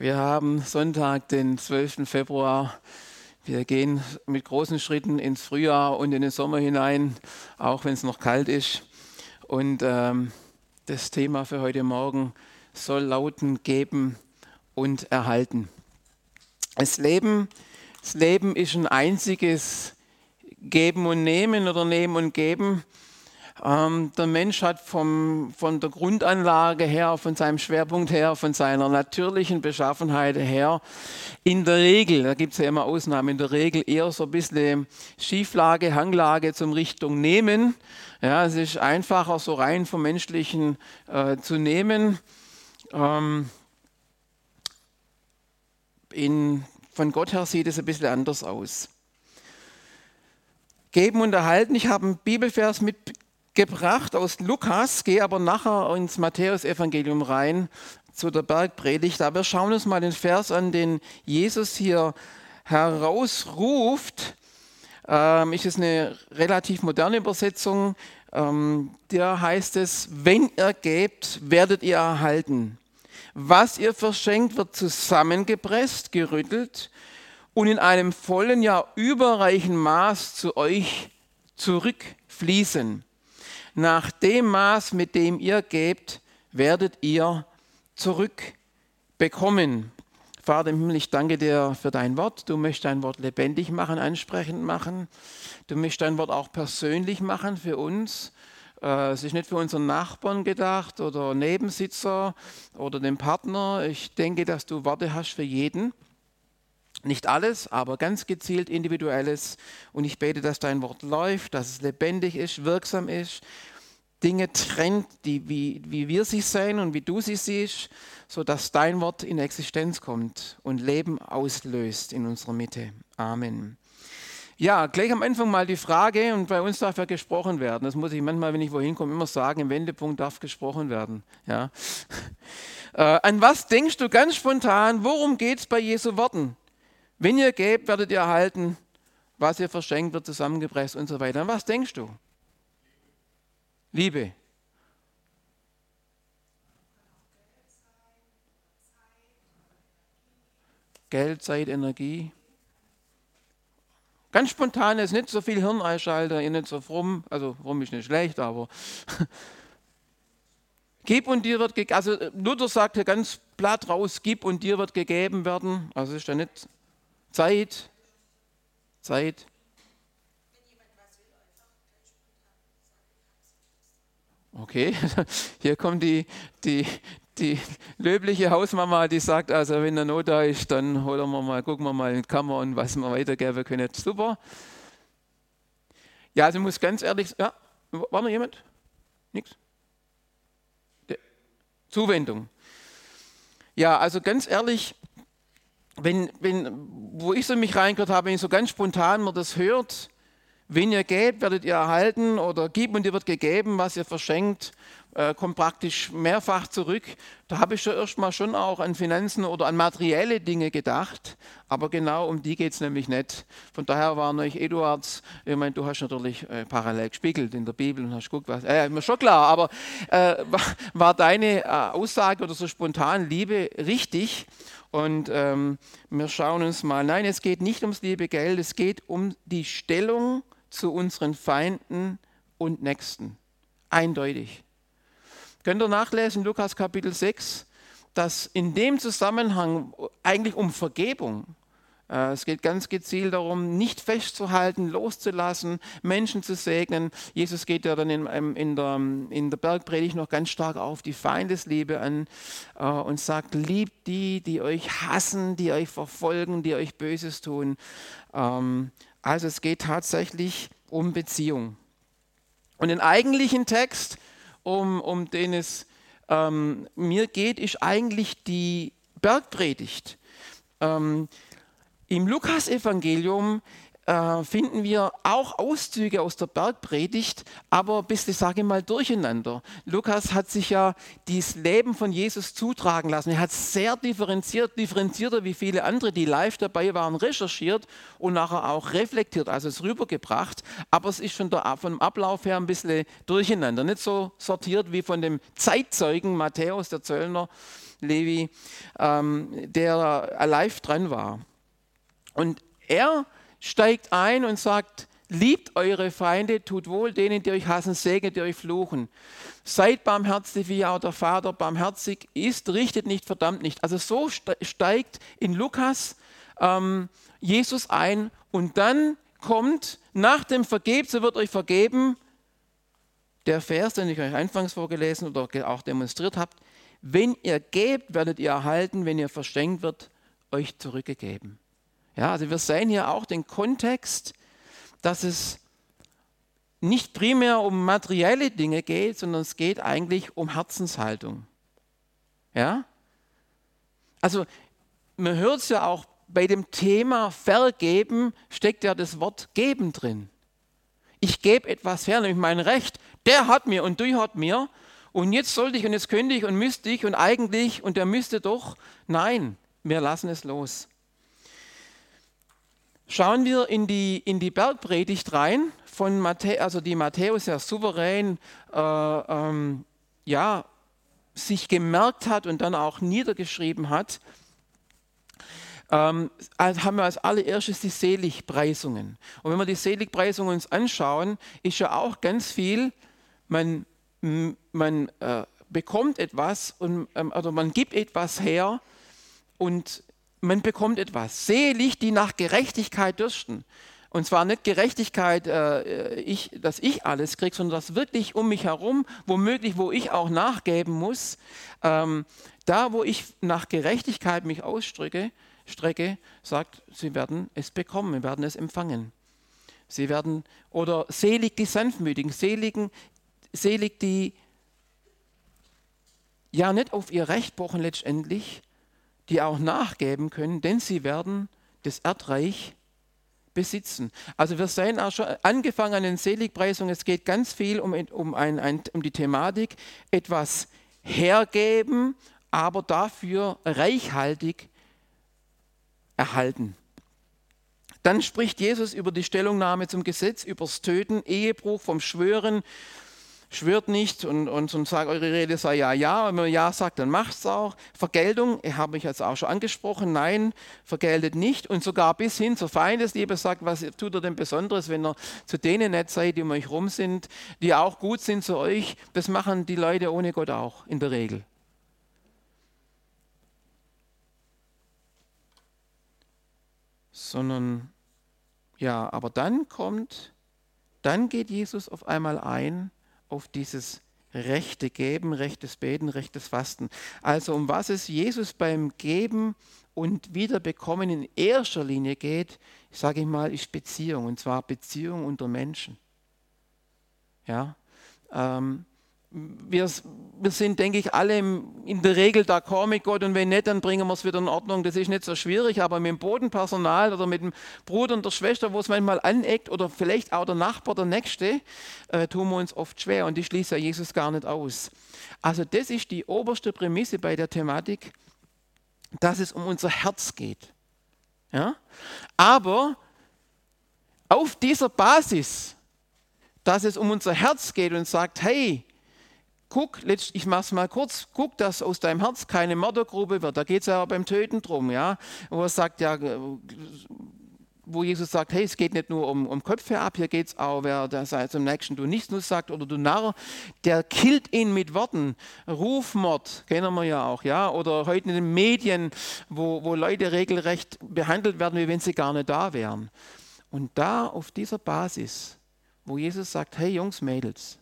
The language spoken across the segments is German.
Wir haben Sonntag, den 12. Februar. Wir gehen mit großen Schritten ins Frühjahr und in den Sommer hinein, auch wenn es noch kalt ist. Und ähm, das Thema für heute Morgen soll lauten geben und erhalten. Das Leben, das Leben ist ein einziges Geben und Nehmen oder Nehmen und Geben. Ähm, der Mensch hat vom, von der Grundanlage her, von seinem Schwerpunkt her, von seiner natürlichen Beschaffenheit her, in der Regel, da gibt es ja immer Ausnahmen, in der Regel eher so ein bisschen Schieflage, Hanglage zum Richtung Nehmen. Ja, es ist einfacher, so rein vom Menschlichen äh, zu nehmen. Ähm, in, von Gott her sieht es ein bisschen anders aus. Geben und erhalten. Ich habe einen Bibelvers mitgebracht aus Lukas, gehe aber nachher ins Matthäusevangelium rein zu der Bergpredigt. Aber wir schauen uns mal den Vers an, den Jesus hier herausruft. Ähm, ist es eine relativ moderne Übersetzung. Ähm, der heißt es, wenn ihr gebt, werdet ihr erhalten. Was ihr verschenkt, wird zusammengepresst, gerüttelt und in einem vollen, ja überreichen Maß zu euch zurückfließen. Nach dem Maß, mit dem ihr gebt, werdet ihr zurückbekommen. Vater im Himmel, ich danke dir für dein Wort. Du möchtest dein Wort lebendig machen, ansprechend machen. Du möchtest dein Wort auch persönlich machen für uns. Äh, es ist nicht für unseren Nachbarn gedacht oder Nebensitzer oder den Partner. Ich denke, dass du Worte hast für jeden. Nicht alles, aber ganz gezielt individuelles. Und ich bete, dass dein Wort läuft, dass es lebendig ist, wirksam ist, Dinge trennt, die, wie, wie wir sie sehen und wie du sie siehst, sodass dein Wort in Existenz kommt und Leben auslöst in unserer Mitte. Amen. Ja, gleich am Anfang mal die Frage, und bei uns darf ja gesprochen werden. Das muss ich manchmal, wenn ich wohin komme, immer sagen, im Wendepunkt darf gesprochen werden. Ja. Äh, an was denkst du ganz spontan? Worum geht es bei Jesu Worten? Wenn ihr gebt, werdet ihr erhalten. Was ihr verschenkt, wird zusammengepresst und so weiter. An was denkst du? Liebe. Geld, Zeit, Energie. Ganz spontan ist nicht so viel Hirneinschalter, ihr nicht so fromm, also fromm ist nicht schlecht, aber gib und dir wird gegeben, also Luther sagt hier ganz platt raus, gib und dir wird gegeben werden, also ist da nicht Zeit, Zeit. Okay, hier kommt die, die, die löbliche Hausmama, die sagt, also wenn der Not da ist, dann holen wir mal, gucken wir mal in die Kammer und was wir weitergeben können. Super. Ja, also ich muss ganz ehrlich, ja, war noch jemand? Nichts? Zuwendung. Ja, also ganz ehrlich, wenn, wenn, wo ich so mich reingehört habe, wenn ich so ganz spontan man das hört, wenn ihr gebt, werdet ihr erhalten oder gib und ihr wird gegeben, was ihr verschenkt, äh, kommt praktisch mehrfach zurück. Da habe ich schon erstmal schon auch an Finanzen oder an materielle Dinge gedacht, aber genau um die geht es nämlich nicht. Von daher war euch Eduards, ich meine, du hast natürlich äh, parallel gespiegelt in der Bibel und hast geguckt, was, äh, mir schon klar, aber äh, war, war, deine äh, Aussage oder so spontan Liebe richtig? Und ähm, wir schauen uns mal, nein, es geht nicht ums liebe Geld, es geht um die Stellung zu unseren Feinden und Nächsten. Eindeutig. Könnt ihr nachlesen, Lukas Kapitel 6, dass in dem Zusammenhang eigentlich um Vergebung es geht ganz gezielt darum, nicht festzuhalten, loszulassen, Menschen zu segnen. Jesus geht ja dann in, in, der, in der Bergpredigt noch ganz stark auf die Feindesliebe an äh, und sagt, liebt die, die euch hassen, die euch verfolgen, die euch Böses tun. Ähm, also es geht tatsächlich um Beziehung. Und den eigentlichen Text, um, um den es ähm, mir geht, ist eigentlich die Bergpredigt. Im Lukasevangelium äh, finden wir auch Auszüge aus der Bergpredigt, aber ein bisschen, sage ich mal, durcheinander. Lukas hat sich ja dieses Leben von Jesus zutragen lassen. Er hat sehr differenziert, differenzierter wie viele andere, die live dabei waren, recherchiert und nachher auch reflektiert, also es rübergebracht. Aber es ist schon der, vom Ablauf her ein bisschen durcheinander. Nicht so sortiert wie von dem Zeitzeugen Matthäus, der Zöllner, Levi, ähm, der live dran war. Und er steigt ein und sagt, liebt eure Feinde, tut wohl denen, die euch hassen, segnet, die euch fluchen. Seid barmherzig, wie auch der Vater barmherzig ist, richtet nicht, verdammt nicht. Also so steigt in Lukas ähm, Jesus ein und dann kommt nach dem Vergebt, so wird euch vergeben, der Vers, den ich euch anfangs vorgelesen oder auch demonstriert habe, wenn ihr gebt, werdet ihr erhalten, wenn ihr verschenkt wird, euch zurückgegeben. Ja, also wir sehen hier auch den Kontext, dass es nicht primär um materielle Dinge geht, sondern es geht eigentlich um Herzenshaltung. Ja? Also man hört es ja auch bei dem Thema Vergeben, steckt ja das Wort geben drin. Ich gebe etwas her, nämlich mein Recht. Der hat mir und du hat mir. Und jetzt sollte ich und jetzt könnte ich und müsste ich und eigentlich und der müsste doch. Nein, wir lassen es los. Schauen wir in die, in die Bergpredigt rein, von Matthäus, also die Matthäus ja souverän äh, ähm, ja, sich gemerkt hat und dann auch niedergeschrieben hat, ähm, haben wir als allererstes die Seligpreisungen. Und wenn wir die Seligpreisungen uns anschauen, ist ja auch ganz viel, man, man äh, bekommt etwas und, ähm, oder man gibt etwas her und man bekommt etwas. Selig, die nach Gerechtigkeit dürsten. Und zwar nicht Gerechtigkeit, äh, ich, dass ich alles kriege, sondern dass wirklich um mich herum, womöglich, wo ich auch nachgeben muss, ähm, da, wo ich nach Gerechtigkeit mich ausstrecke, strecke, sagt, sie werden es bekommen, sie werden es empfangen. Sie werden, oder selig die Sanftmütigen, seligen, selig die ja nicht auf ihr Recht pochen letztendlich, die auch nachgeben können, denn sie werden das Erdreich besitzen. Also wir sehen auch schon, angefangen an den Seligpreisungen, es geht ganz viel um, um, ein, ein, um die Thematik, etwas hergeben, aber dafür reichhaltig erhalten. Dann spricht Jesus über die Stellungnahme zum Gesetz, übers Töten, Ehebruch, vom Schwören, schwört nicht und, und, und sagt, eure Rede sei ja, ja. Und wenn man ja sagt, dann macht es auch. Vergeltung, habe ich jetzt auch schon angesprochen, nein, vergeltet nicht. Und sogar bis hin zur Feindesliebe sagt, was tut er denn Besonderes, wenn er zu denen nicht seid, die um euch rum sind, die auch gut sind zu euch. Das machen die Leute ohne Gott auch in der Regel. Sondern, ja, aber dann kommt, dann geht Jesus auf einmal ein auf dieses rechte Geben, rechtes Beten, rechtes Fasten. Also um was es Jesus beim Geben und Wiederbekommen in erster Linie geht, sage ich mal, ist Beziehung. Und zwar Beziehung unter Menschen. Ja, ähm, wir, wir sind, denke ich, alle in der Regel d'accord mit Gott und wenn nicht, dann bringen wir es wieder in Ordnung. Das ist nicht so schwierig, aber mit dem Bodenpersonal oder mit dem Bruder und der Schwester, wo es manchmal aneckt oder vielleicht auch der Nachbar, der Nächste, äh, tun wir uns oft schwer und die schließt ja Jesus gar nicht aus. Also das ist die oberste Prämisse bei der Thematik, dass es um unser Herz geht. Ja? Aber auf dieser Basis, dass es um unser Herz geht und sagt, hey, guck, ich mache es mal kurz, guck, dass aus deinem Herz keine Mördergrube wird. Da geht es ja beim Töten drum, ja. Wo er sagt, ja, wo Jesus sagt, hey, es geht nicht nur um, um Köpfe ab, hier geht es auch, wer zum Nächsten du nichts nur sagt oder du Narr, der killt ihn mit Worten. Rufmord, kennen wir ja auch, ja. Oder heute in den Medien, wo, wo Leute regelrecht behandelt werden, wie wenn sie gar nicht da wären. Und da auf dieser Basis, wo Jesus sagt, hey Jungs, Mädels,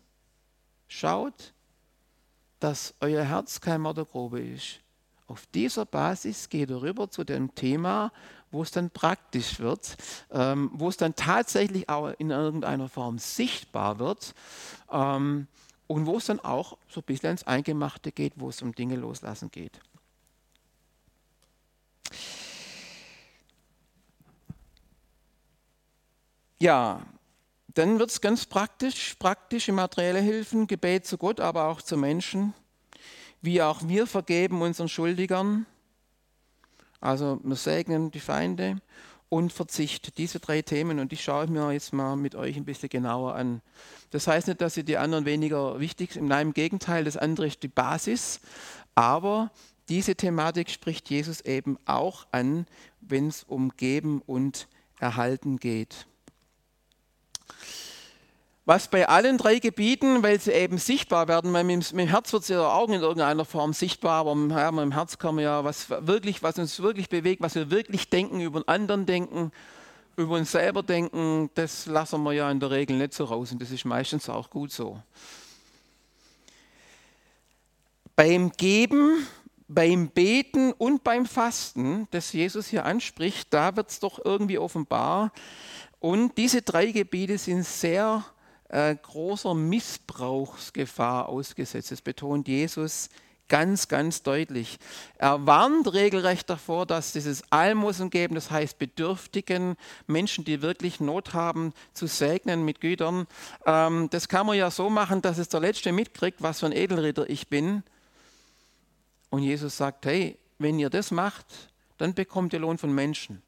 schaut, dass euer Herz kein Mördergrube ist. Auf dieser Basis geht er rüber zu dem Thema, wo es dann praktisch wird, ähm, wo es dann tatsächlich auch in irgendeiner Form sichtbar wird ähm, und wo es dann auch so ein bisschen ins Eingemachte geht, wo es um Dinge loslassen geht. ja, dann wird es ganz praktisch, praktische materielle Hilfen, Gebet zu Gott, aber auch zu Menschen, wie auch wir vergeben unseren Schuldigern. Also wir segnen die Feinde und Verzicht. Diese drei Themen und die schaue ich mir jetzt mal mit euch ein bisschen genauer an. Das heißt nicht, dass sie die anderen weniger wichtig sind. Nein, im Gegenteil, das andere ist die Basis. Aber diese Thematik spricht Jesus eben auch an, wenn es um Geben und Erhalten geht. Was bei allen drei Gebieten, weil sie eben sichtbar werden, weil mit, dem Herz wird es ja auch in irgendeiner Form sichtbar, aber ja, mit dem Herz kann man ja, was wirklich, was uns wirklich bewegt, was wir wirklich denken, über einen anderen denken, über uns selber denken, das lassen wir ja in der Regel nicht so raus und das ist meistens auch gut so. Beim Geben, beim Beten und beim Fasten, das Jesus hier anspricht, da wird es doch irgendwie offenbar. Und diese drei Gebiete sind sehr äh, großer Missbrauchsgefahr ausgesetzt. Das betont Jesus ganz, ganz deutlich. Er warnt regelrecht davor, dass dieses Almosen geben, das heißt Bedürftigen, Menschen, die wirklich Not haben, zu segnen mit Gütern. Ähm, das kann man ja so machen, dass es der Letzte mitkriegt, was für ein Edelritter ich bin. Und Jesus sagt, hey, wenn ihr das macht, dann bekommt ihr Lohn von Menschen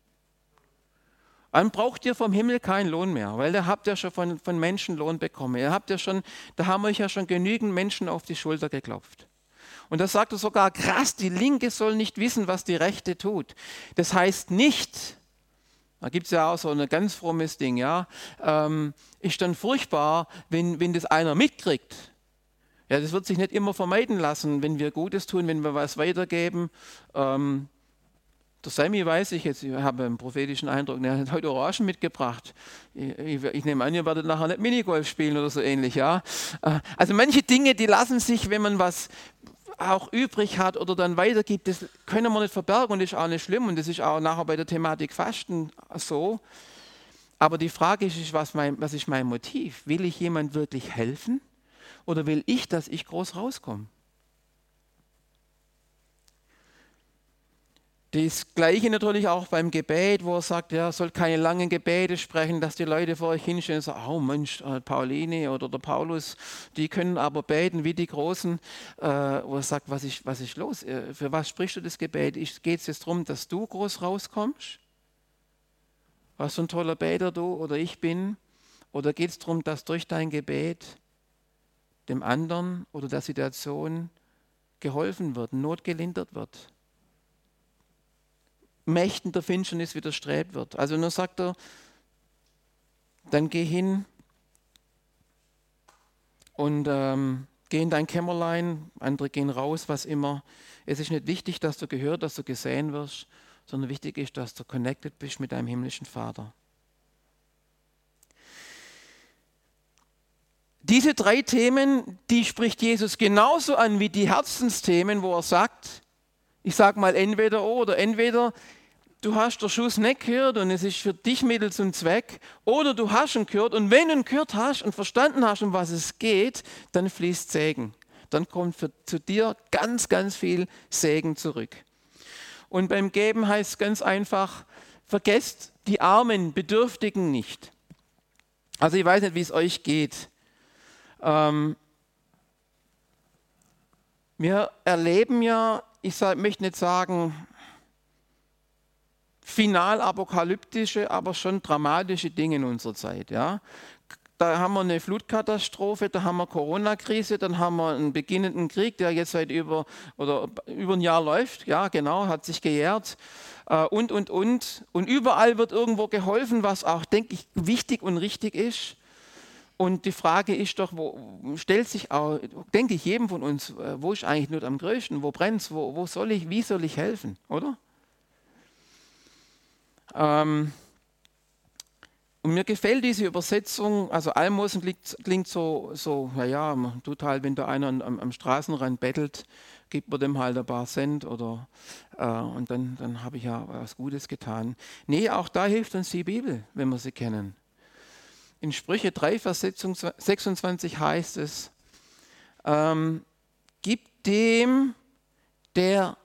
dann braucht ihr vom Himmel keinen Lohn mehr, weil da habt ihr schon von, von Menschen Lohn bekommen. Ihr habt ja schon, da haben euch ja schon genügend Menschen auf die Schulter geklopft. Und da sagt er sogar, krass, die Linke soll nicht wissen, was die Rechte tut. Das heißt nicht, da gibt es ja auch so ein ganz frommes Ding, ja, ähm, ist dann furchtbar, wenn, wenn das einer mitkriegt. Ja, das wird sich nicht immer vermeiden lassen, wenn wir Gutes tun, wenn wir was weitergeben. Ähm, der Sammy weiß ich jetzt, ich habe einen prophetischen Eindruck, er hat heute Orangen mitgebracht. Ich, ich, ich, nehme an, ihr werdet nachher nicht Minigolf spielen oder so ähnlich, ja. Äh, also manche Dinge, die lassen sich, wenn man was auch übrig hat oder dann weitergibt, das können wir nicht verbergen und das ist auch nicht schlimm und das ist auch nachher bei der Thematik Fasten so. Aber die Frage ist, was, mein, was ist mein Motiv? Will ich jemand wirklich helfen oder will ich, dass ich groß rauskomme? Das Gleiche natürlich auch beim Gebet, wo er sagt, er soll keine langen Gebete sprechen, dass die Leute vor euch hinstehen und sagen, oh Mensch, äh, Pauline oder der Paulus, die können aber beten wie die Großen. Äh, wo er sagt, was ist, was ist los? Äh, für was sprichst du das Gebet? Geht es jetzt darum, dass du groß rauskommst? Was für ein toller Beter du oder ich bin? Oder geht es darum, dass durch dein Gebet dem anderen oder der Situation geholfen wird, Not gelindert wird? Mächten der Finsternis widerstrebt wird. Also nur sagt er, dann geh hin und ähm, geh in dein Kämmerlein, andere gehen raus, was immer. Es ist nicht wichtig, dass du gehört, dass du gesehen wirst, sondern wichtig ist, dass du connected bist mit deinem himmlischen Vater. Diese drei Themen, die spricht Jesus genauso an wie die Herzensthemen, wo er sagt, ich sage mal entweder oder, entweder du hast den Schuss nicht gehört und es ist für dich Mittel zum Zweck, oder du hast ihn gehört und wenn du ihn gehört hast und verstanden hast, um was es geht, dann fließt Segen. Dann kommt für, zu dir ganz, ganz viel Segen zurück. Und beim Geben heißt es ganz einfach, vergesst die armen Bedürftigen nicht. Also ich weiß nicht, wie es euch geht. Ähm, wir erleben ja, ich möchte nicht sagen, final apokalyptische, aber schon dramatische Dinge in unserer Zeit. Ja? Da haben wir eine Flutkatastrophe, da haben wir Corona-Krise, dann haben wir einen beginnenden Krieg, der jetzt seit über, oder über ein Jahr läuft. Ja, genau, hat sich gejährt. Äh, und, und, und. Und überall wird irgendwo geholfen, was auch, denke ich, wichtig und richtig ist. Und die Frage ist doch, wo stellt sich auch, denke ich, jedem von uns, äh, wo ist eigentlich Not am größten, wo brennt es, wo, wo soll ich, wie soll ich helfen, oder? Ähm, und mir gefällt diese Übersetzung, also Almosen klingt, klingt so, so, naja, man tut halt, wenn da einer am, am, Straßenrand bettelt, gibt man dem halt ein paar Cent oder, äh, und dann, dann habe ich ja was Gutes getan. Nee, auch da hilft uns die Bibel, wenn wir sie kennen. In Sprüche 3, Vers 26 heißt es, ähm, gib dem, der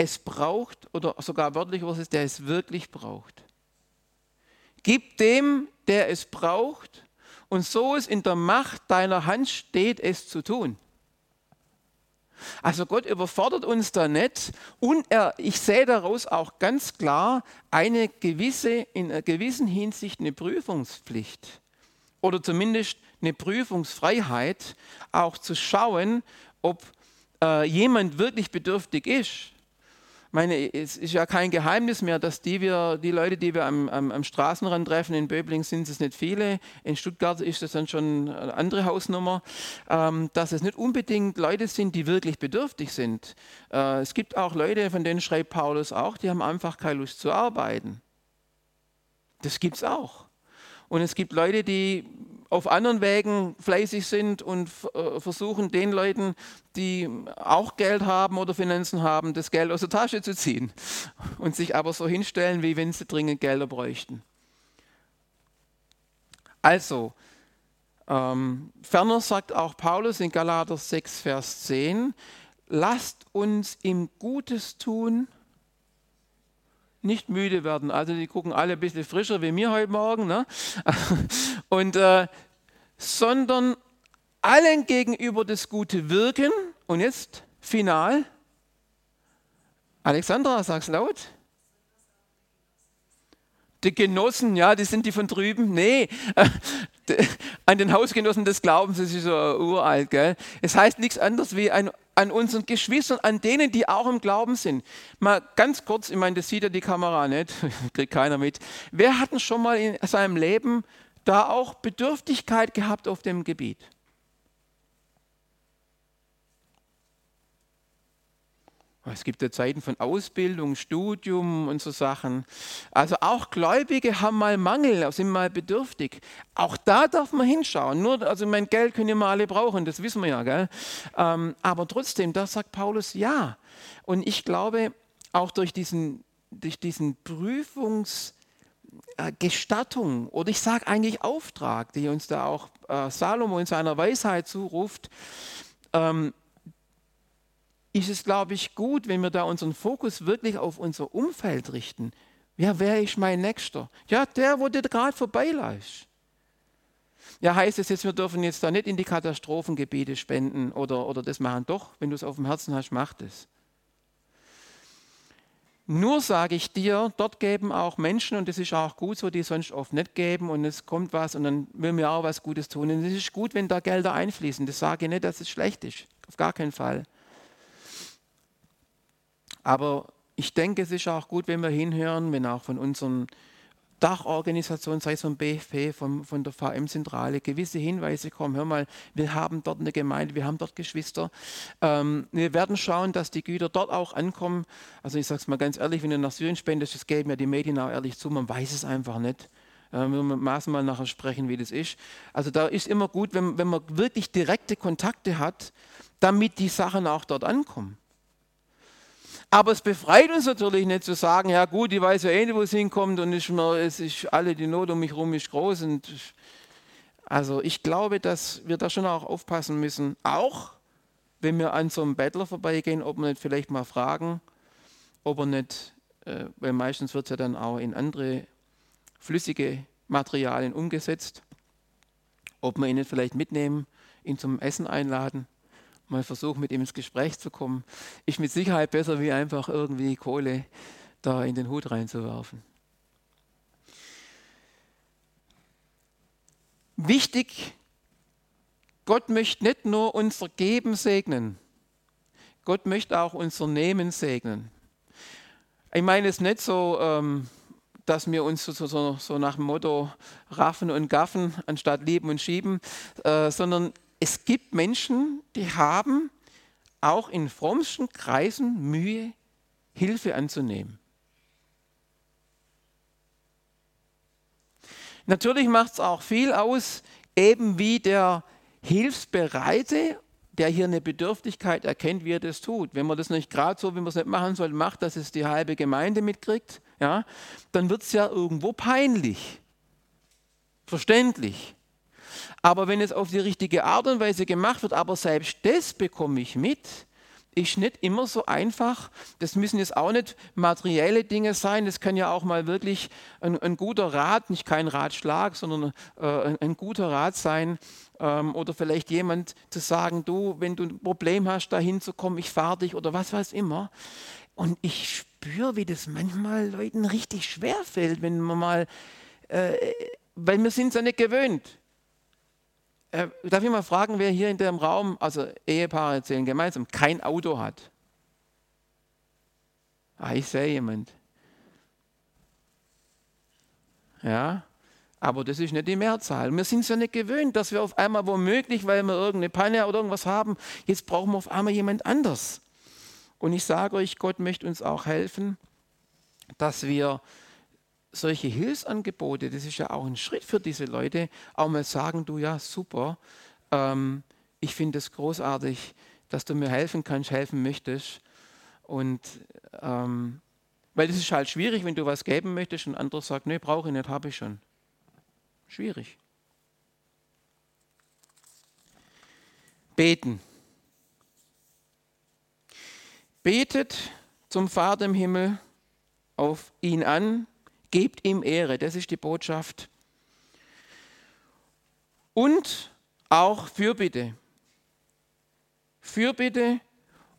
es braucht oder sogar wörtlich was ist, der es wirklich braucht. Gib dem, der es braucht, und so es in der Macht deiner Hand steht, es zu tun. Also Gott überfordert uns da nicht und er, ich sehe daraus auch ganz klar eine gewisse, in einer gewissen Hinsicht eine Prüfungspflicht oder zumindest eine Prüfungsfreiheit, auch zu schauen, ob äh, jemand wirklich bedürftig ist meine, es ist ja kein Geheimnis mehr, dass die, wir, die Leute, die wir am, am, am Straßenrand treffen, in Böbling sind es nicht viele, in Stuttgart ist es dann schon eine andere Hausnummer, ähm, dass es nicht unbedingt Leute sind, die wirklich bedürftig sind. Äh, es gibt auch Leute, von denen schreibt Paulus auch, die haben einfach keine Lust zu arbeiten. Das gibt es auch. Und es gibt Leute, die auf anderen Wegen fleißig sind und äh, versuchen den Leuten, die auch Geld haben oder Finanzen haben, das Geld aus der Tasche zu ziehen und sich aber so hinstellen, wie wenn sie dringend Gelder bräuchten. Also, ähm, ferner sagt auch Paulus in Galater 6, Vers 10, lasst uns im Gutes tun, nicht müde werden. Also die gucken alle ein bisschen frischer wie mir heute Morgen. Ne? Und, äh, sondern allen gegenüber das Gute wirken. Und jetzt final. Alexandra, sag's laut. Die Genossen, ja, die sind die von drüben. Nee, an den Hausgenossen des Glaubens, das ist so uralt, gell? Es heißt nichts anderes wie ein, an unseren Geschwistern, an denen, die auch im Glauben sind. Mal ganz kurz, ich meine, das sieht ja die Kamera nicht, kriegt keiner mit. Wer hat denn schon mal in seinem Leben da auch Bedürftigkeit gehabt auf dem Gebiet? Es gibt ja Zeiten von Ausbildung, Studium und so Sachen. Also auch Gläubige haben mal Mangel, sind mal bedürftig. Auch da darf man hinschauen. Nur, also mein Geld können wir alle brauchen, das wissen wir ja. Gell? Ähm, aber trotzdem, da sagt Paulus ja. Und ich glaube, auch durch diesen, durch diesen Prüfungsgestattung äh, oder ich sage eigentlich Auftrag, die uns da auch äh, Salomo in seiner Weisheit zuruft, ähm, ist es, glaube ich, gut, wenn wir da unseren Fokus wirklich auf unser Umfeld richten. Ja, wer ist mein Nächster? Ja, der, wo du gerade vorbeiläufst. Ja, heißt es jetzt, wir dürfen jetzt da nicht in die Katastrophengebiete spenden oder, oder das machen? Doch, wenn du es auf dem Herzen hast, mach das. Nur sage ich dir, dort geben auch Menschen, und das ist auch gut so, die sonst oft nicht geben und es kommt was und dann will mir auch was Gutes tun. Und es ist gut, wenn da Gelder einfließen. Das sage ich nicht, dass es schlecht ist. Auf gar keinen Fall. Aber ich denke, es ist auch gut, wenn wir hinhören, wenn auch von unseren Dachorganisationen, sei es vom BFP, vom, von der VM-Zentrale, gewisse Hinweise kommen. Hör mal, wir haben dort eine Gemeinde, wir haben dort Geschwister. Ähm, wir werden schauen, dass die Güter dort auch ankommen. Also ich sage es mal ganz ehrlich, wenn du nach Syrien spendest, das geben ja die Medien auch ehrlich zu, man weiß es einfach nicht. Wir müssen Maßen mal nachher sprechen, wie das ist. Also da ist immer gut, wenn, wenn man wirklich direkte Kontakte hat, damit die Sachen auch dort ankommen. Aber es befreit uns natürlich nicht zu sagen, ja gut, ich weiß ja eh nicht, wo es hinkommt und mir, es ist alle, die Not um mich herum ist groß. Und also ich glaube, dass wir da schon auch aufpassen müssen, auch wenn wir an so einem Bettler vorbeigehen, ob wir nicht vielleicht mal fragen, ob er nicht, äh, weil meistens wird es ja dann auch in andere flüssige Materialien umgesetzt, ob wir ihn nicht vielleicht mitnehmen, ihn zum Essen einladen mal versuchen, mit ihm ins Gespräch zu kommen, ist mit Sicherheit besser, wie einfach irgendwie Kohle da in den Hut reinzuwerfen. Wichtig, Gott möchte nicht nur unser Geben segnen, Gott möchte auch unser Nehmen segnen. Ich meine es nicht so, ähm, dass wir uns so, so, so, nach dem Motto raffen und gaffen, anstatt lieben und schieben, äh, sondern es gibt Menschen, die haben auch in frommsten Kreisen Mühe, Hilfe anzunehmen. Natürlich macht es auch viel aus, eben wie der Hilfsbereite, der hier eine Bedürftigkeit erkennt, wie er das tut. Wenn man das nicht gerade so, wie man es nicht machen soll, macht, dass es die halbe Gemeinde mitkriegt, ja, dann wird es ja irgendwo peinlich. Verständlich. Aber wenn es auf die richtige Art und Weise gemacht wird, aber selbst das bekomme ich mit, ist nicht immer so einfach. Das müssen jetzt auch nicht materielle Dinge sein. Das kann ja auch mal wirklich ein, ein guter Rat, nicht kein Ratschlag, sondern äh, ein, ein, guter Rat sein. Ähm, oder vielleicht jemand zu sagen, du, wenn du ein Problem hast, da hinzukommen, ich fahre dich oder was weiß immer. Und ich spüre, wie das manchmal Leuten richtig schwer fällt, wenn man mal, äh, weil wir sind es ja nicht gewöhnt. Äh, darf ich mal fragen, wer hier in dem Raum, also Ehepaare zählen gemeinsam, kein Auto hat? Ah, ich sehe jemand. Ja, aber das ist nicht die Mehrzahl. Wir sind es ja nicht gewöhnt, dass wir auf einmal womöglich, weil wir irgendeine Panne oder irgendwas haben, jetzt brauchen wir auf einmal jemand anders. Und ich sage euch, Gott möchte uns auch helfen, dass wir solche Hilfsangebote, das ist ja auch ein Schritt für diese Leute, auch mal sagen, du ja, super, ähm, ich finde es großartig, dass du mir helfen kannst, helfen möchtest. Und ähm, weil es ist halt schwierig, wenn du was geben möchtest und ein anderer sagt, nee, brauche ich nicht, habe ich schon. Schwierig. Beten. Betet zum Vater im Himmel auf ihn an, Gebt ihm Ehre, das ist die Botschaft. Und auch Fürbitte. Fürbitte,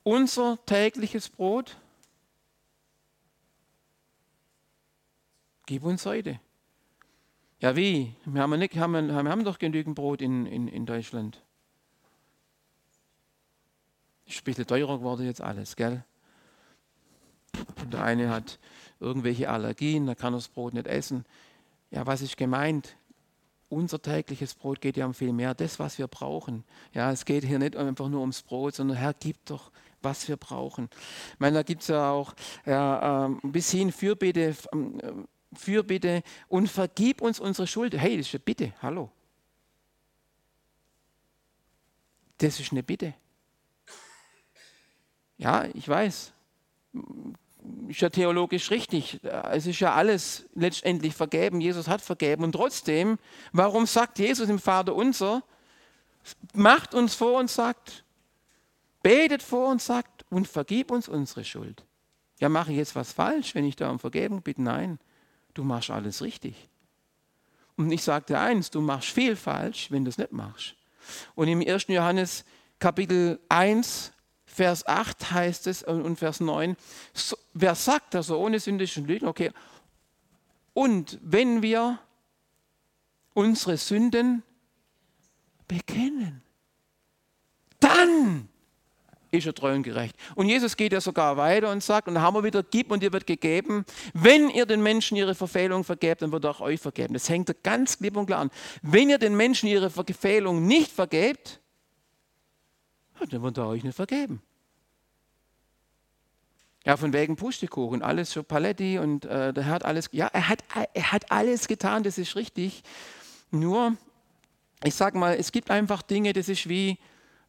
unser tägliches Brot. Gib uns heute. Ja, wie? Wir haben, nicht, haben, wir haben doch genügend Brot in, in, in Deutschland. Ist ein bisschen teurer geworden jetzt alles, gell? Der eine hat irgendwelche Allergien, da kann er das Brot nicht essen. Ja, was ist gemeint? Unser tägliches Brot geht ja um viel mehr, das, was wir brauchen. Ja, es geht hier nicht einfach nur ums Brot, sondern Herr, gib doch, was wir brauchen. Ich meine, da gibt es ja auch ja, ähm, ein bisschen Fürbitte, ähm, Fürbitte und vergib uns unsere Schuld. Hey, das ist eine Bitte, hallo. Das ist eine Bitte. Ja, ich weiß, ist ja theologisch richtig. Es ist ja alles letztendlich vergeben. Jesus hat vergeben. Und trotzdem, warum sagt Jesus im Vater unser, macht uns vor und sagt, betet vor und sagt und vergib uns unsere Schuld. Ja, mache ich jetzt was falsch, wenn ich da um Vergebung bitte? Nein, du machst alles richtig. Und ich sage dir eins, du machst viel falsch, wenn du es nicht machst. Und im 1. Johannes Kapitel 1, Vers 8 heißt es und Vers 9, so, wer sagt das so ohne sündischen Lügen? Okay. Und wenn wir unsere Sünden bekennen, dann ist er treu und gerecht. Und Jesus geht ja sogar weiter und sagt, und da haben wir wieder, gib und ihr wird gegeben. Wenn ihr den Menschen ihre Verfehlung vergebt, dann wird er auch euch vergeben. Das hängt ganz klipp und klar an. Wenn ihr den Menschen ihre Verfehlung nicht vergebt, dann wird er euch nicht vergeben. Ja, von wegen Pustekuchen, alles für Paletti und äh, der Herr hat alles, ja, er hat, er hat alles getan, das ist richtig. Nur, ich sag mal, es gibt einfach Dinge, das ist wie,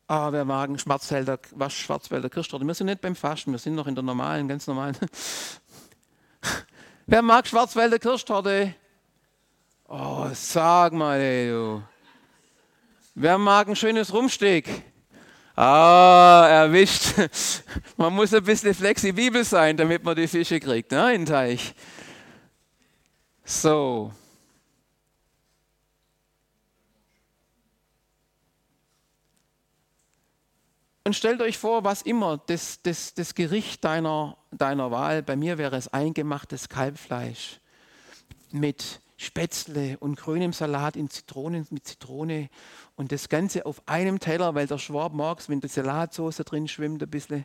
ah, wir wagen Schwarzwälder, was Schwarzwälder Kirschtorte. Wir sind nicht beim Fasten, wir sind noch in der normalen, ganz normalen. Wer mag Schwarzwälder Kirschtorte? Oh, sag mal, ey, du. Wer mag ein schönes Rumsteak? Ah, erwischt. Man muss ein bisschen flexibel sein, damit man die Fische kriegt, ne, in den Teich. So. Und stellt euch vor, was immer das, das, das Gericht deiner, deiner Wahl, bei mir wäre es eingemachtes Kalbfleisch mit Spätzle und grünem Salat in Zitronen, mit Zitrone und das Ganze auf einem Teller, weil der Schwab mag wenn die Salatsauce drin schwimmt ein bisschen.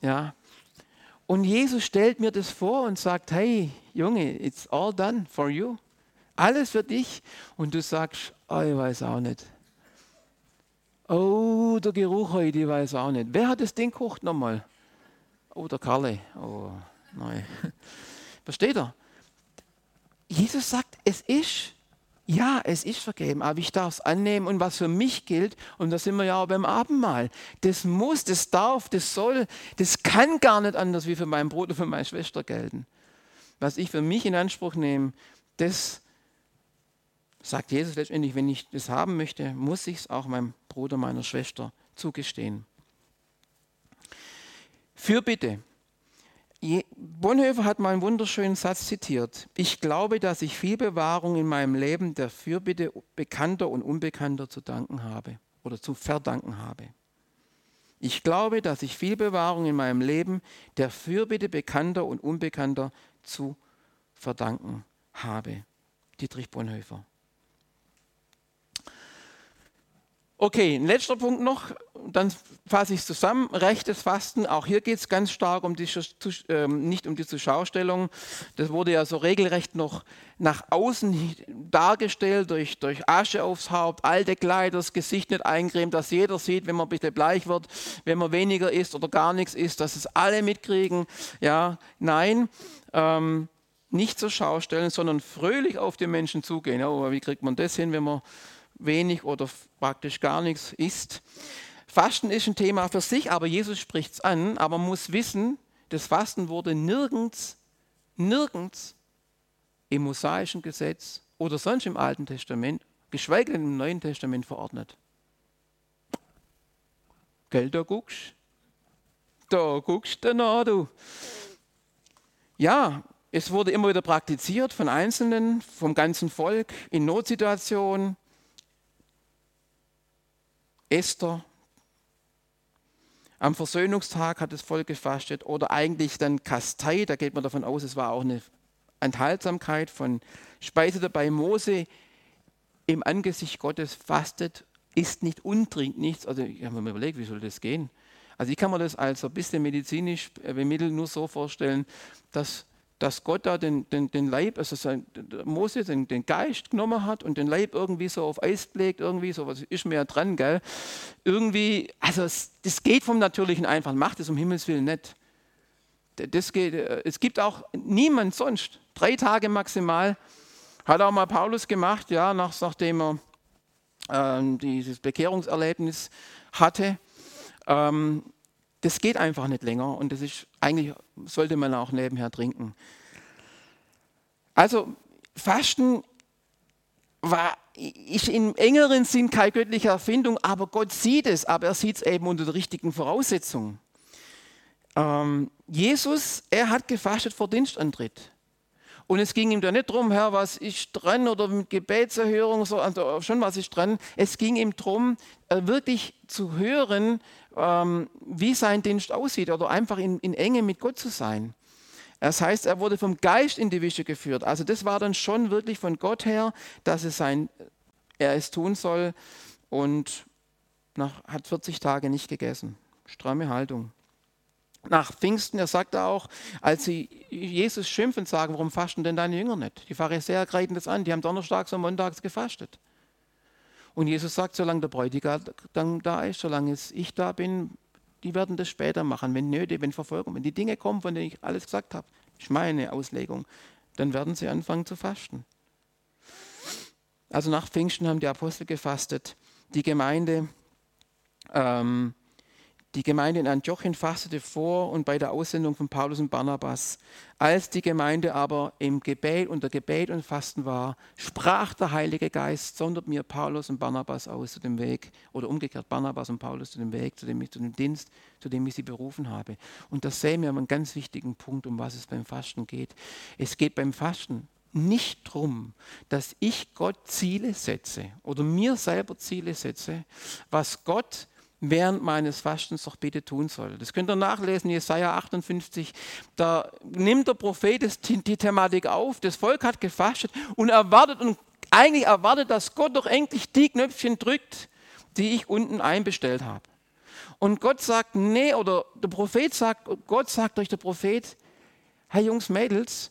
Ja. Und Jesus stellt mir das vor und sagt, hey Junge, it's all done for you. Alles für dich. Und du sagst, oh, ich weiß auch nicht. Oh, der Geruch heute, ich weiß auch nicht. Wer hat das Ding gekocht nochmal? Oh, der Kalle. Oh, nein. Versteht er? Jesus sagt, es ist, ja, es ist vergeben, aber ich darf es annehmen und was für mich gilt, und da sind wir ja auch beim Abendmahl, das muss, das darf, das soll, das kann gar nicht anders wie für meinen Bruder, für meine Schwester gelten. Was ich für mich in Anspruch nehme, das sagt Jesus letztendlich, wenn ich das haben möchte, muss ich es auch meinem Bruder, meiner Schwester zugestehen. Fürbitte. Bonhoeffer hat mal einen wunderschönen Satz zitiert. Ich glaube, dass ich viel Bewahrung in meinem Leben der Fürbitte bekannter und unbekannter zu danken habe oder zu verdanken habe. Ich glaube, dass ich viel Bewahrung in meinem Leben der Fürbitte bekannter und unbekannter zu verdanken habe. Dietrich Bonhoeffer. Okay, ein letzter Punkt noch, dann fasse ich es zusammen. Rechtes Fasten, auch hier geht es ganz stark um die, äh, nicht um die Zuschaustellung. Das wurde ja so regelrecht noch nach außen dargestellt, durch, durch Asche aufs Haupt, alte Kleider, das Gesicht nicht eincremt, dass jeder sieht, wenn man ein bisschen bleich wird, wenn man weniger isst oder gar nichts isst, dass es alle mitkriegen. Ja, nein, ähm, nicht zur Schau stellen, sondern fröhlich auf die Menschen zugehen. Ja, aber wie kriegt man das hin, wenn man wenig oder praktisch gar nichts isst. Fasten ist ein Thema für sich, aber Jesus spricht es an. Aber man muss wissen, das Fasten wurde nirgends, nirgends im mosaischen Gesetz oder sonst im Alten Testament, geschweige denn im Neuen Testament verordnet. Gell, da guckst Da guckst du nach, du. Ja, es wurde immer wieder praktiziert von Einzelnen, vom ganzen Volk in Notsituationen. Esther. Am Versöhnungstag hat das Volk gefastet oder eigentlich dann Kastei, da geht man davon aus, es war auch eine Enthaltsamkeit von Speise dabei. Mose im Angesicht Gottes fastet, isst nicht und trinkt nichts. Also ich habe mir überlegt, wie soll das gehen? Also ich kann mir das als ein bisschen medizinisch bemittelt nur so vorstellen, dass dass Gott da den, den, den Leib, also sein, Mose den, den, Geist genommen hat und den Leib irgendwie so auf Eis legt, irgendwie so, was ist mir ja dran, gell? Irgendwie, also es, das geht vom Natürlichen einfach, macht es um Himmels Willen nicht. Das geht, äh, es gibt auch niemand sonst, drei Tage maximal, hat auch mal Paulus gemacht, ja, nach, nachdem er ähm, dieses Bekehrungserlebnis hatte. Ähm, das geht einfach nicht länger und das ist eigentlich sollte man auch nebenher trinken. Also Fasten war ist im engeren Sinn keine göttliche Erfindung, aber Gott sieht es, aber er sieht es eben unter den richtigen Voraussetzungen. Ähm, Jesus, er hat gefastet vor Dienstantritt. Und es ging ihm da nicht darum, Herr, was ist dran oder mit Gebetserhörung, so, also schon was ist dran. Es ging ihm darum, äh, wirklich zu hören, ähm, wie sein Dienst aussieht oder einfach in, in Enge mit Gott zu sein. Das heißt, er wurde vom Geist in die Wische geführt. Also das war dann schon wirklich von Gott her, dass es sein, er es tun soll und nach, hat 40 Tage nicht gegessen. Stramme Haltung nach Pfingsten, er sagt auch, als sie Jesus schimpfen, sagen, warum fasten denn deine Jünger nicht? Die Pharisäer greifen das an, die haben donnerstags und montags gefastet. Und Jesus sagt, solange der Bräutigam da ist, solange ich da bin, die werden das später machen, wenn Nöte, wenn Verfolgung, wenn die Dinge kommen, von denen ich alles gesagt habe, ist meine Auslegung, dann werden sie anfangen zu fasten. Also nach Pfingsten haben die Apostel gefastet, die Gemeinde ähm, die Gemeinde in Antiochien fastete vor und bei der Aussendung von Paulus und Barnabas. Als die Gemeinde aber im Gebet, unter Gebet und Fasten war, sprach der Heilige Geist, sondert mir Paulus und Barnabas aus zu dem Weg, oder umgekehrt Barnabas und Paulus zu dem Weg, zu dem, zu dem Dienst, zu dem ich sie berufen habe. Und das sehen wir einen ganz wichtigen Punkt, um was es beim Fasten geht. Es geht beim Fasten nicht darum, dass ich Gott Ziele setze oder mir selber Ziele setze, was Gott während meines Fastens doch bitte tun soll. Das könnt ihr nachlesen, Jesaja 58. Da nimmt der Prophet die Thematik auf. Das Volk hat gefastet und erwartet und eigentlich erwartet, dass Gott doch endlich die Knöpfchen drückt, die ich unten einbestellt habe. Und Gott sagt, nee, oder der Prophet sagt, Gott sagt durch den Prophet, Herr Jungs, Mädels,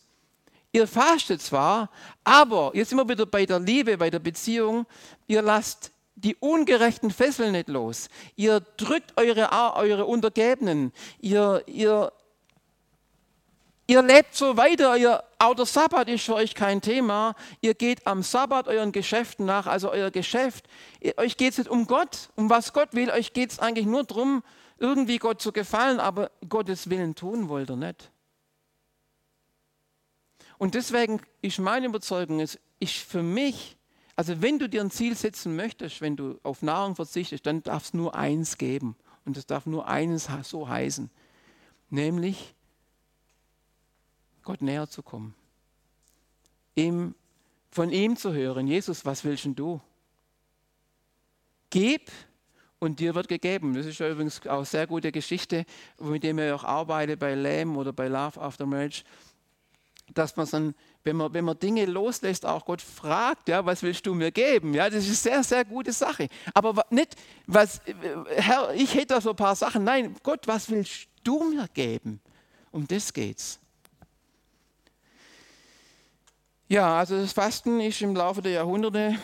ihr fastet zwar, aber jetzt sind wir wieder bei der Liebe, bei der Beziehung, ihr lasst die ungerechten Fesseln nicht los. Ihr drückt eure, eure Untergebenen. Ihr, ihr, ihr lebt so weiter. Ihr, auch der Sabbat ist für euch kein Thema. Ihr geht am Sabbat euren Geschäften nach, also euer Geschäft. Euch geht es nicht um Gott, um was Gott will. Euch geht es eigentlich nur darum, irgendwie Gott zu gefallen, aber Gottes Willen tun wollt ihr nicht. Und deswegen ist meine Überzeugung, es ist für mich also wenn du dir ein Ziel setzen möchtest, wenn du auf Nahrung verzichtest, dann darf es nur eins geben. Und es darf nur eines so heißen. nämlich Gott näher zu kommen, ihm, von ihm zu hören, Jesus, was willst du? Gib und dir wird gegeben. Das ist ja übrigens auch eine sehr gute Geschichte, mit der ich auch arbeite bei LAM oder bei Love After Marriage, dass man dann, wenn man, wenn man Dinge loslässt, auch Gott fragt, ja, was willst du mir geben? Ja, das ist eine sehr, sehr gute Sache. Aber nicht, was, Herr, ich hätte da so ein paar Sachen. Nein, Gott, was willst du mir geben? Um das geht's. Ja, also das Fasten ist im Laufe der Jahrhunderte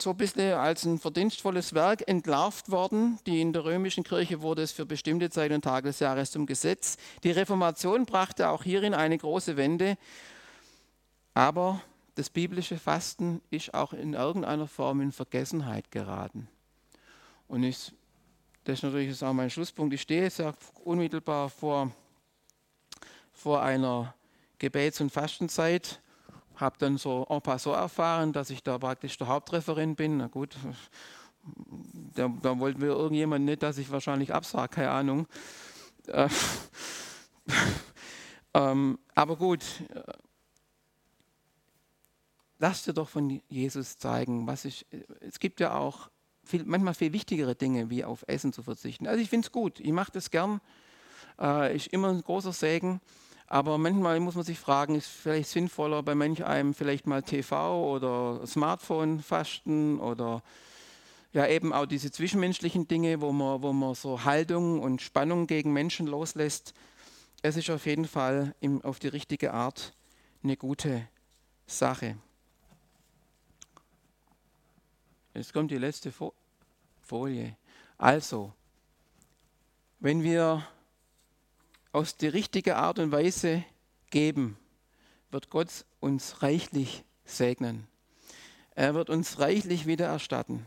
so ein bisschen als ein verdienstvolles Werk entlarvt worden. Die in der römischen Kirche wurde es für bestimmte Zeit und Tage des Jahres zum Gesetz. Die Reformation brachte auch hierin eine große Wende. Aber das biblische Fasten ist auch in irgendeiner Form in Vergessenheit geraten. Und ich, das ist natürlich auch mein Schlusspunkt. Ich stehe jetzt ja unmittelbar vor, vor einer Gebets- und Fastenzeit habe dann so en passant erfahren, dass ich da praktisch der Hauptreferent bin. Na gut, da, da wollten wir irgendjemand nicht, dass ich wahrscheinlich absage, keine Ahnung. Äh, ähm, aber gut, lass dir doch von Jesus zeigen, was ich. Es gibt ja auch viel, manchmal viel wichtigere Dinge, wie auf Essen zu verzichten. Also ich finde es gut, ich mache das gern, äh, ist immer ein großer Segen. Aber manchmal muss man sich fragen, ist vielleicht sinnvoller bei manch einem vielleicht mal TV oder Smartphone fasten oder ja eben auch diese zwischenmenschlichen Dinge, wo man, wo man so Haltung und Spannung gegen Menschen loslässt. Es ist auf jeden Fall im, auf die richtige Art eine gute Sache. Jetzt kommt die letzte Folie. Also, wenn wir aus der richtigen Art und Weise geben, wird Gott uns reichlich segnen. Er wird uns reichlich wieder erstatten.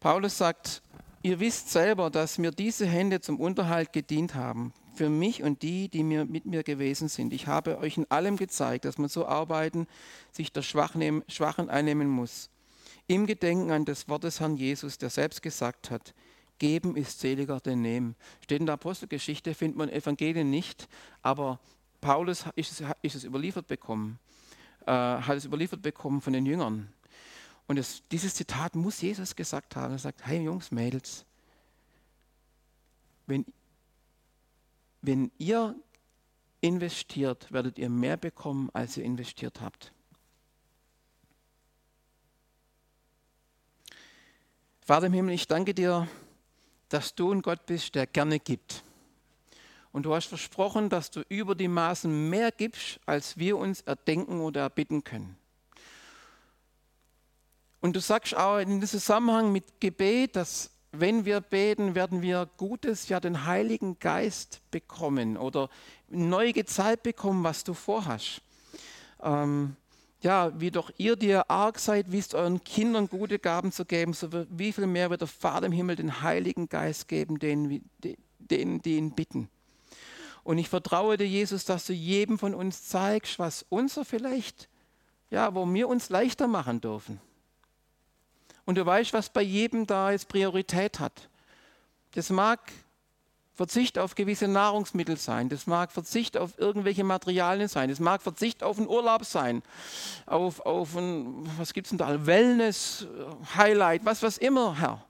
Paulus sagt, ihr wisst selber, dass mir diese Hände zum Unterhalt gedient haben, für mich und die, die mir, mit mir gewesen sind. Ich habe euch in allem gezeigt, dass man so arbeiten, sich der Schwachen einnehmen muss. Im Gedenken an das Wort des Herrn Jesus, der selbst gesagt hat, Geben ist seliger denn nehmen. Steht in der Apostelgeschichte, findet man Evangelien nicht, aber Paulus ist es, ist es überliefert bekommen, äh, hat es überliefert bekommen von den Jüngern. Und es, dieses Zitat muss Jesus gesagt haben. Er sagt, hey Jungs, Mädels, wenn, wenn ihr investiert, werdet ihr mehr bekommen, als ihr investiert habt. Vater im Himmel, ich danke dir dass du ein Gott bist, der gerne gibt. Und du hast versprochen, dass du über die Maßen mehr gibst, als wir uns erdenken oder erbitten können. Und du sagst auch in diesem Zusammenhang mit Gebet, dass wenn wir beten, werden wir Gutes, ja den Heiligen Geist bekommen oder neu gezahlt bekommen, was du vorhast. Ähm, ja, wie doch ihr, die ihr arg seid, wisst euren Kindern gute Gaben zu geben, so wie viel mehr wird der Vater im Himmel den Heiligen Geist geben, denen, denen die ihn bitten. Und ich vertraue dir, Jesus, dass du jedem von uns zeigst, was unser vielleicht, ja, wo wir uns leichter machen dürfen. Und du weißt, was bei jedem da jetzt Priorität hat. Das mag Verzicht auf gewisse Nahrungsmittel sein, das mag Verzicht auf irgendwelche Materialien sein, das mag Verzicht auf einen Urlaub sein, auf, auf ein, was gibt es denn da, Wellness, Highlight, was, was immer, Herr.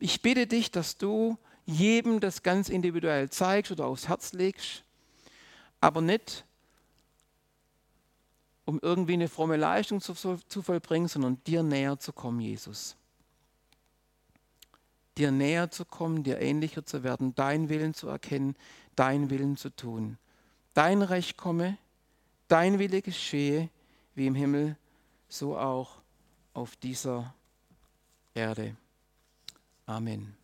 Ich bitte dich, dass du jedem das ganz individuell zeigst oder aufs Herz legst, aber nicht, um irgendwie eine fromme Leistung zu, zu vollbringen, sondern dir näher zu kommen, Jesus dir näher zu kommen, dir ähnlicher zu werden, deinen Willen zu erkennen, deinen Willen zu tun. Dein Recht komme, dein Wille geschehe, wie im Himmel, so auch auf dieser Erde. Amen.